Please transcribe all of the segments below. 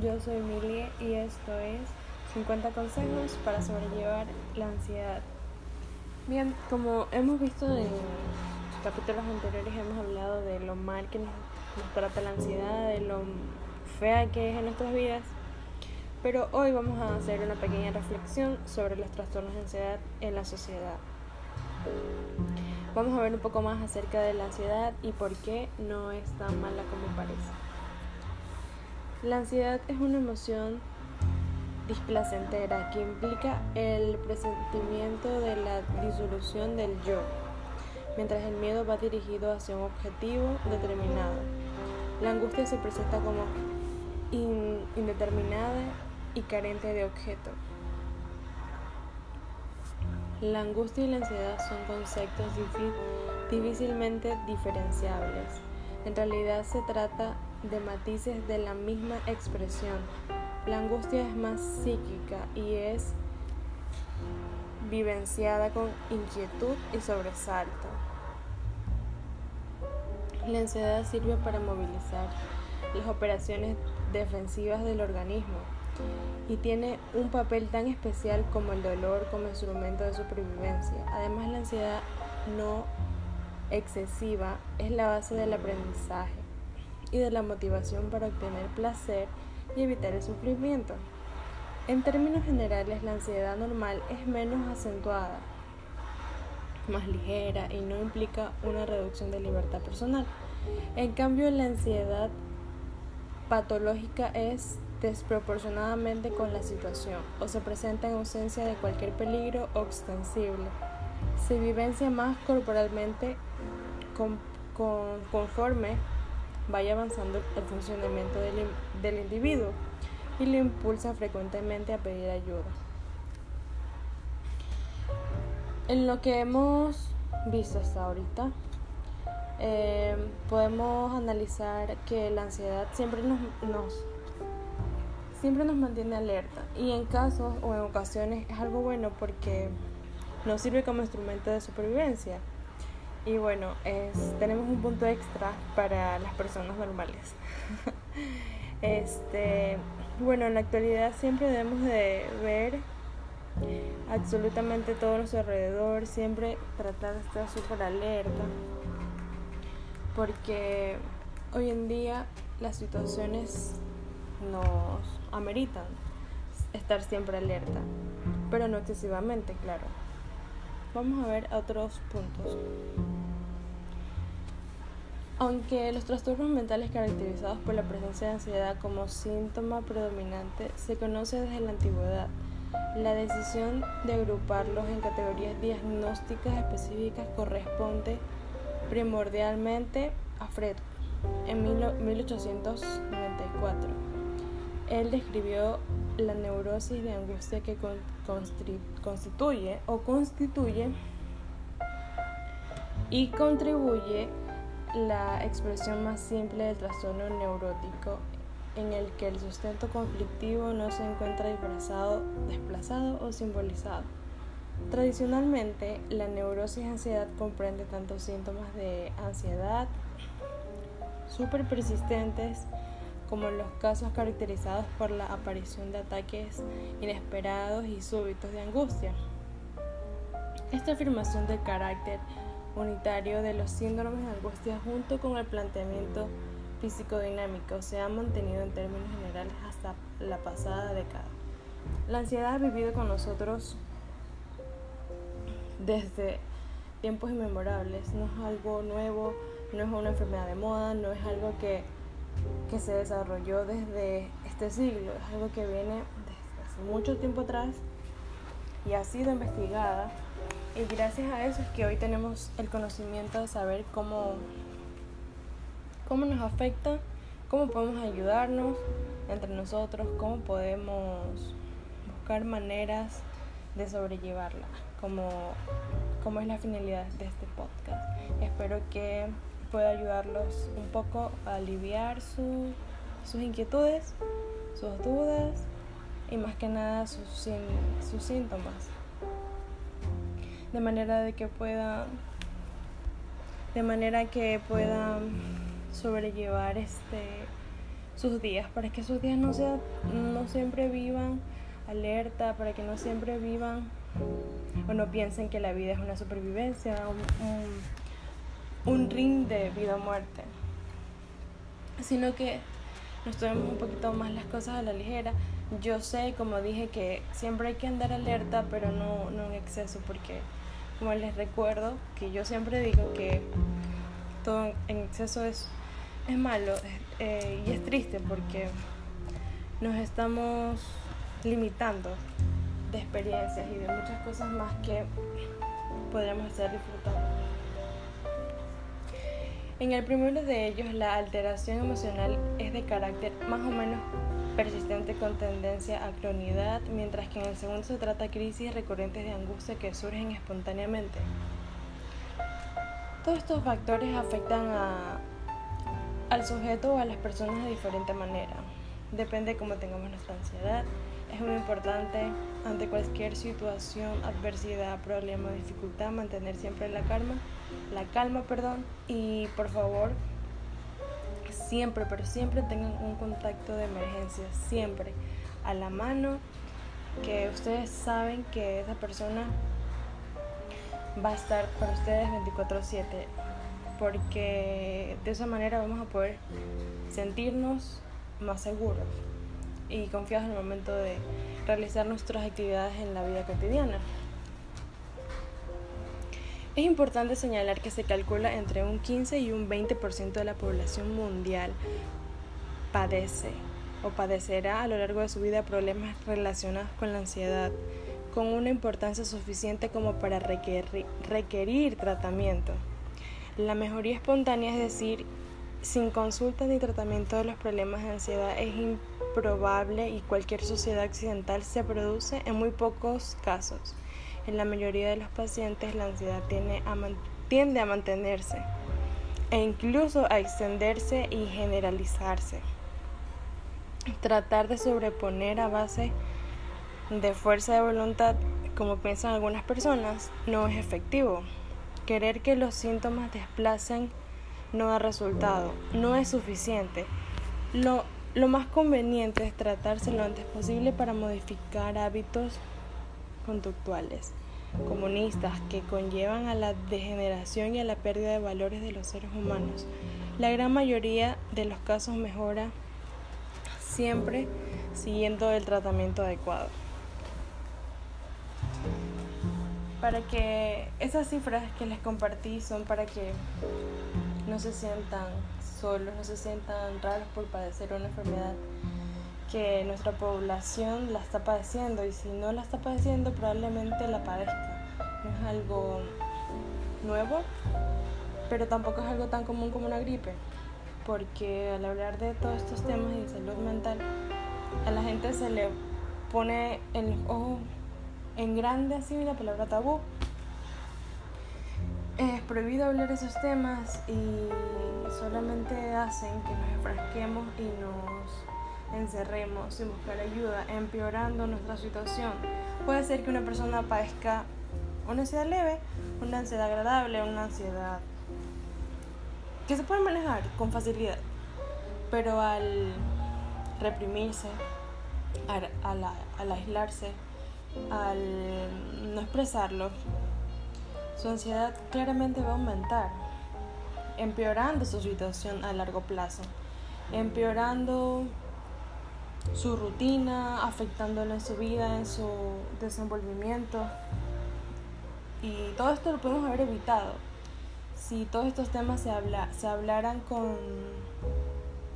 yo soy Milie y esto es 50 consejos para sobrellevar la ansiedad. Bien, como hemos visto en capítulos anteriores, hemos hablado de lo mal que nos, trata la ansiedad, de lo fea que es en nuestras vidas, pero hoy vamos a hacer una pequeña reflexión sobre los trastornos de ansiedad en la sociedad. Vamos a ver un poco más acerca de la ansiedad y por qué no es tan mala como parece. La ansiedad es una emoción displacentera que implica el presentimiento de la disolución del yo, mientras el miedo va dirigido hacia un objetivo determinado. La angustia se presenta como indeterminada y carente de objeto. La angustia y la ansiedad son conceptos difícilmente diferenciables. En realidad se trata de matices de la misma expresión. La angustia es más psíquica y es vivenciada con inquietud y sobresalto. La ansiedad sirve para movilizar las operaciones defensivas del organismo y tiene un papel tan especial como el dolor como instrumento de supervivencia. Además, la ansiedad no excesiva es la base del aprendizaje y de la motivación para obtener placer y evitar el sufrimiento. En términos generales, la ansiedad normal es menos acentuada, más ligera y no implica una reducción de libertad personal. En cambio, la ansiedad patológica es desproporcionadamente con la situación o se presenta en ausencia de cualquier peligro ostensible. Se vivencia más corporalmente conforme vaya avanzando el funcionamiento del, del individuo y le impulsa frecuentemente a pedir ayuda. En lo que hemos visto hasta ahorita, eh, podemos analizar que la ansiedad siempre nos, nos, siempre nos mantiene alerta y en casos o en ocasiones es algo bueno porque nos sirve como instrumento de supervivencia. Y bueno, es, tenemos un punto extra para las personas normales. este, bueno, en la actualidad siempre debemos de ver absolutamente todo a nuestro alrededor, siempre tratar de estar súper alerta, porque hoy en día las situaciones nos ameritan estar siempre alerta, pero no excesivamente, claro. Vamos a ver otros puntos. Aunque los trastornos mentales caracterizados por la presencia de ansiedad como síntoma predominante se conoce desde la antigüedad, la decisión de agruparlos en categorías diagnósticas específicas corresponde primordialmente a Freud en 1894. Él describió la neurosis de angustia que constituye o constituye y contribuye la expresión más simple del trastorno neurótico en el que el sustento conflictivo no se encuentra disfrazado, desplazado o simbolizado. Tradicionalmente, la neurosis ansiedad comprende tanto síntomas de ansiedad súper persistentes como los casos caracterizados por la aparición de ataques inesperados y súbitos de angustia. Esta afirmación del carácter unitario de los síndromes de angustia junto con el planteamiento físico-dinámico se ha mantenido en términos generales hasta la pasada década. La ansiedad ha vivido con nosotros desde tiempos inmemorables, no es algo nuevo, no es una enfermedad de moda, no es algo que, que se desarrolló desde este siglo, es algo que viene desde hace mucho tiempo atrás y ha sido investigada y gracias a eso es que hoy tenemos el conocimiento de saber cómo, cómo nos afecta, cómo podemos ayudarnos entre nosotros, cómo podemos buscar maneras de sobrellevarla, como, como es la finalidad de este podcast. Espero que pueda ayudarlos un poco a aliviar sus inquietudes, sus dudas y más que nada sus, sus síntomas. De manera de que pueda de manera que puedan sobrellevar este sus días, para que sus días no, sea, no siempre vivan alerta, para que no siempre vivan o no piensen que la vida es una supervivencia, ring de vida o muerte, sino que nos tomemos un poquito más las cosas a la ligera. Yo sé, como dije, que siempre hay que andar alerta, pero no, no en exceso, porque como les recuerdo, que yo siempre digo que todo en exceso es, es malo eh, y es triste porque nos estamos limitando de experiencias y de muchas cosas más que podríamos estar disfrutando. En el primero de ellos, la alteración emocional es de carácter más o menos persistente con tendencia a cronidad, mientras que en el segundo se trata crisis recurrentes de angustia que surgen espontáneamente. Todos estos factores afectan a, al sujeto o a las personas de diferente manera. Depende de cómo tengamos nuestra ansiedad, es muy importante ante cualquier situación, adversidad, problema, dificultad, mantener siempre la calma, la calma, perdón, y por favor, siempre, pero siempre tengan un contacto de emergencia, siempre a la mano, que ustedes saben que esa persona va a estar para ustedes 24/7, porque de esa manera vamos a poder sentirnos más seguros y confiados en el momento de realizar nuestras actividades en la vida cotidiana. Es importante señalar que se calcula entre un 15 y un 20% de la población mundial padece o padecerá a lo largo de su vida problemas relacionados con la ansiedad, con una importancia suficiente como para requerir, requerir tratamiento. La mejoría espontánea, es decir, sin consulta ni tratamiento de los problemas de ansiedad, es improbable y cualquier sociedad occidental se produce en muy pocos casos. En la mayoría de los pacientes la ansiedad tiende a mantenerse e incluso a extenderse y generalizarse. Tratar de sobreponer a base de fuerza de voluntad, como piensan algunas personas, no es efectivo. Querer que los síntomas desplacen no da resultado, no es suficiente. Lo, lo más conveniente es tratarse lo antes posible para modificar hábitos conductuales comunistas que conllevan a la degeneración y a la pérdida de valores de los seres humanos. La gran mayoría de los casos mejora siempre siguiendo el tratamiento adecuado. Para que esas cifras que les compartí son para que no se sientan solos, no se sientan raros por padecer una enfermedad que nuestra población la está padeciendo y si no la está padeciendo probablemente la padezca. No es algo nuevo, pero tampoco es algo tan común como una gripe, porque al hablar de todos estos temas y de salud mental, a la gente se le pone en los ojos en grande así la palabra tabú. Es prohibido hablar esos temas y solamente hacen que nos enfrasquemos y nos encerremos sin buscar ayuda, empeorando nuestra situación. Puede ser que una persona padezca una ansiedad leve, una ansiedad agradable, una ansiedad que se puede manejar con facilidad, pero al reprimirse, al aislarse, al no expresarlo, su ansiedad claramente va a aumentar, empeorando su situación a largo plazo, empeorando su rutina, afectándolo en su vida, en su desenvolvimiento. Y todo esto lo podemos haber evitado si todos estos temas se, habla, se hablaran con,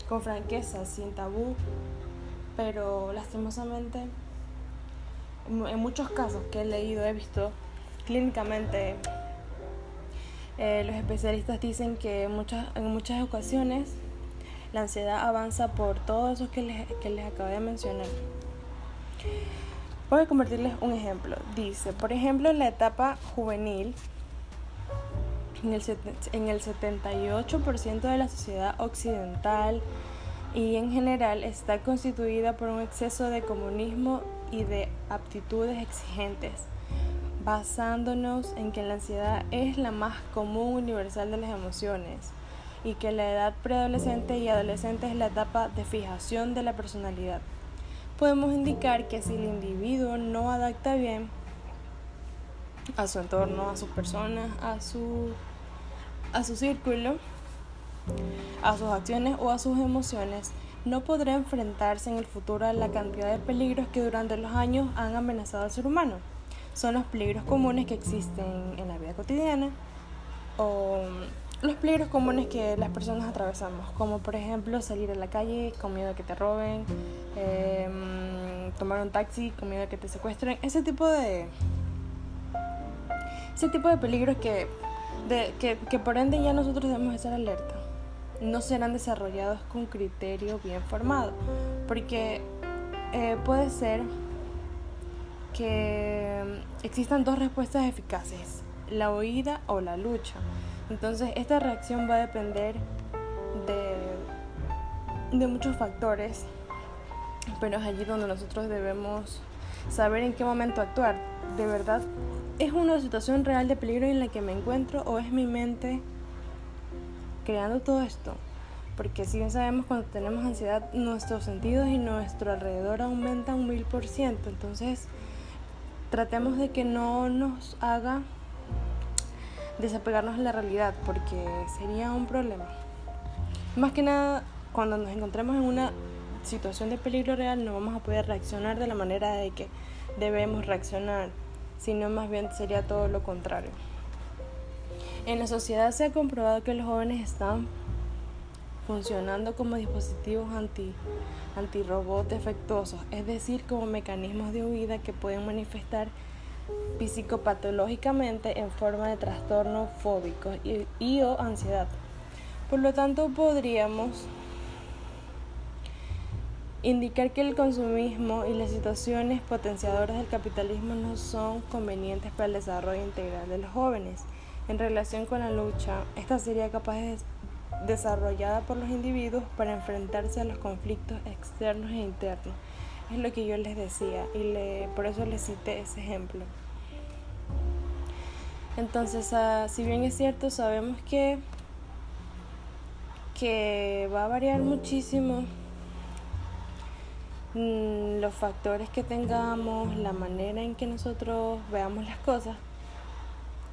con franqueza, sin tabú, pero lastimosamente en muchos casos que he leído, he visto clínicamente, eh, los especialistas dicen que muchas, en muchas ocasiones la ansiedad avanza por todo eso que les, que les acabo de mencionar. Voy a convertirles un ejemplo. Dice, por ejemplo, en la etapa juvenil, en el, en el 78% de la sociedad occidental y en general está constituida por un exceso de comunismo y de aptitudes exigentes, basándonos en que la ansiedad es la más común universal de las emociones y que la edad preadolescente y adolescente es la etapa de fijación de la personalidad. Podemos indicar que si el individuo no adapta bien a su entorno, a sus personas, a su, a su círculo, a sus acciones o a sus emociones, no podrá enfrentarse en el futuro a la cantidad de peligros que durante los años han amenazado al ser humano. Son los peligros comunes que existen en la vida cotidiana o los peligros comunes que las personas atravesamos, como por ejemplo salir a la calle con miedo a que te roben, em, tomar un taxi con miedo a que te secuestren, ese tipo de ese tipo de peligros que, que, que por ende ya nosotros debemos estar alerta. No serán desarrollados con criterio bien formado, porque eh, puede ser que existan dos respuestas eficaces, la huida o la lucha. Entonces esta reacción va a depender de, de muchos factores, pero es allí donde nosotros debemos saber en qué momento actuar. De verdad, ¿es una situación real de peligro en la que me encuentro o es mi mente creando todo esto. Porque si bien sabemos cuando tenemos ansiedad, nuestros sentidos y nuestro alrededor aumentan un mil por ciento. Entonces, tratemos de que no nos haga desapegarnos de la realidad, porque sería un problema. Más que nada, cuando nos encontremos en una situación de peligro real, no vamos a poder reaccionar de la manera de que debemos reaccionar, sino más bien sería todo lo contrario. En la sociedad se ha comprobado que los jóvenes están funcionando como dispositivos anti, antirobot defectuosos, es decir, como mecanismos de huida que pueden manifestar psicopatológicamente en forma de trastorno fóbico y, y o ansiedad. Por lo tanto, podríamos indicar que el consumismo y las situaciones potenciadoras del capitalismo no son convenientes para el desarrollo integral de los jóvenes en relación con la lucha, esta sería capaz de desarrollada por los individuos para enfrentarse a los conflictos externos e internos. Es lo que yo les decía y por eso les cité ese ejemplo. Entonces, ah, si bien es cierto, sabemos que, que va a variar muchísimo mm, los factores que tengamos, la manera en que nosotros veamos las cosas,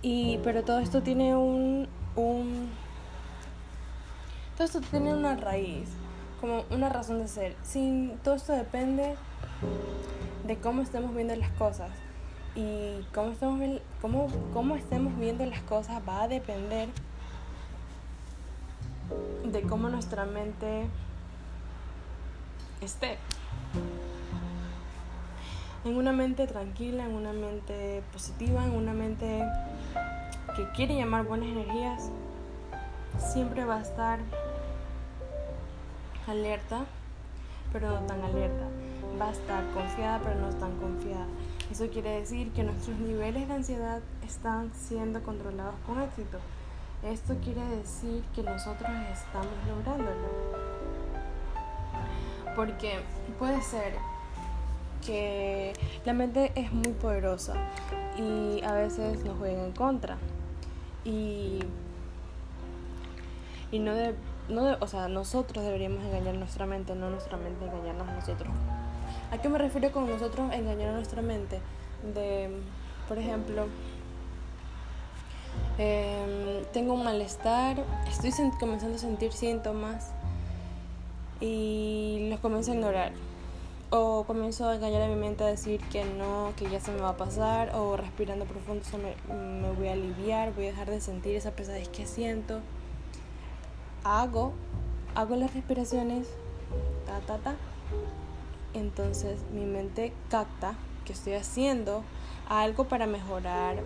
y, pero todo esto tiene un, un todo esto tiene una raíz, como una razón de ser. Sin, todo esto depende de cómo estemos viendo las cosas. Y cómo estemos, cómo, cómo estemos viendo las cosas va a depender de cómo nuestra mente esté. En una mente tranquila, en una mente positiva, en una mente que quiere llamar buenas energías, siempre va a estar alerta, pero no tan alerta. Va a estar confiada, pero no tan confiada. Eso quiere decir que nuestros niveles de ansiedad están siendo controlados con éxito. Esto quiere decir que nosotros estamos lográndolo. Porque puede ser que la mente es muy poderosa y a veces nos juega en contra. Y, y no, no o sea, nosotros deberíamos engañar nuestra mente, no nuestra mente engañarnos a nosotros. ¿A qué me refiero con nosotros engañar a nuestra mente? De, por ejemplo, em, tengo un malestar, estoy comenzando a sentir síntomas y los comienzo a ignorar o comienzo a engañar a mi mente a decir que no, que ya se me va a pasar, o respirando profundo me, me, voy a aliviar, voy a dejar de sentir esa pesadez que siento. Hago, hago las respiraciones, ta, ta, ta. Entonces mi mente capta que estoy haciendo algo para mejorar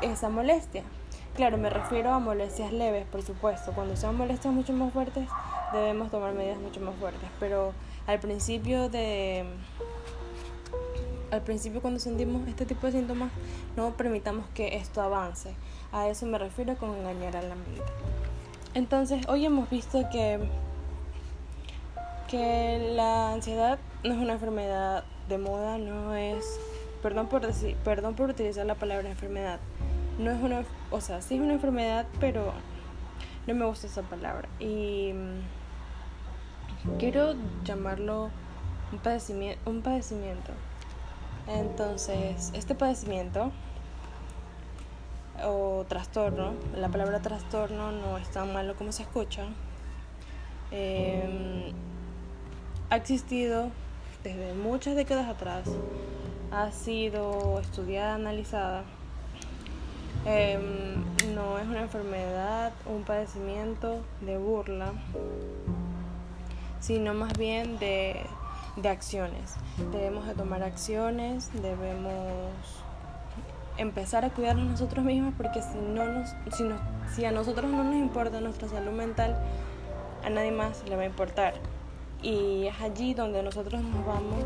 esa molestia. Claro, me refiero a molestias leves, por supuesto. Cuando sean molestias mucho más fuertes, debemos tomar medidas mucho más fuertes, pero al principio de al principio cuando sentimos este tipo de síntomas no permitamos que esto avance a eso me refiero con engañar a la mente entonces hoy hemos visto que que la ansiedad no es una enfermedad de moda no es perdón por decir perdón por utilizar la palabra enfermedad no es una o sea sí es una enfermedad pero no me gusta esa palabra. Y mm, quiero llamarlo un padecimiento, un padecimiento. Entonces, este padecimiento o trastorno, la palabra trastorno no es tan malo como se escucha, em, ha existido desde muchas décadas atrás, ha sido estudiada, analizada. Em, no es una enfermedad, un padecimiento de burla, sino más bien de, de acciones. Debemos de tomar acciones, debemos empezar a cuidarnos nosotros mismos porque si, no nos, si, si a nosotros no nos importa nuestra salud mental, a nadie más le va a importar. Y es allí donde nosotros nos vamos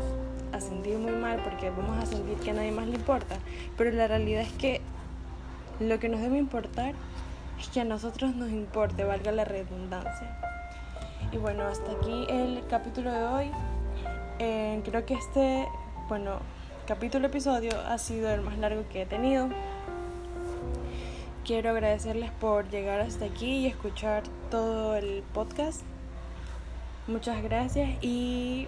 a sentir muy mal porque vamos a sentir que a nadie más le importa. Pero la realidad es que lo que nos debe importar es que a nosotros nos importe, valga la redundancia. Y bueno, hasta aquí el capítulo de hoy. Eh, creo que este, bueno, capítulo episodio ha sido el más largo que he tenido. Quiero agradecerles por llegar hasta aquí y escuchar todo el podcast. Muchas gracias y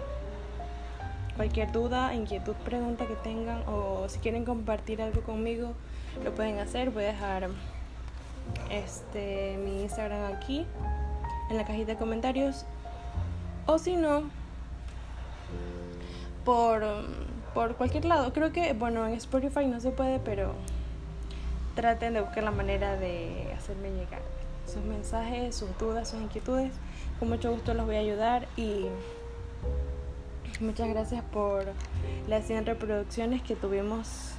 cualquier duda, inquietud, pregunta que tengan o si quieren compartir algo conmigo, lo pueden hacer. Voy a dejar este mi Instagram aquí en la cajita de comentarios o si no por por cualquier lado. Creo que, bueno, en Spotify no se puede, pero traten de buscar la manera de hacerme llegar sus mensajes, sus dudas, sus inquietudes. Con mucho gusto los voy a ayudar y muchas gracias por las 100 reproducciones que tuvimos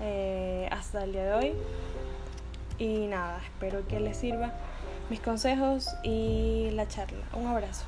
eh, hasta el día de hoy. Y nada, espero que les sirva mis consejos y la charla. Un abrazo.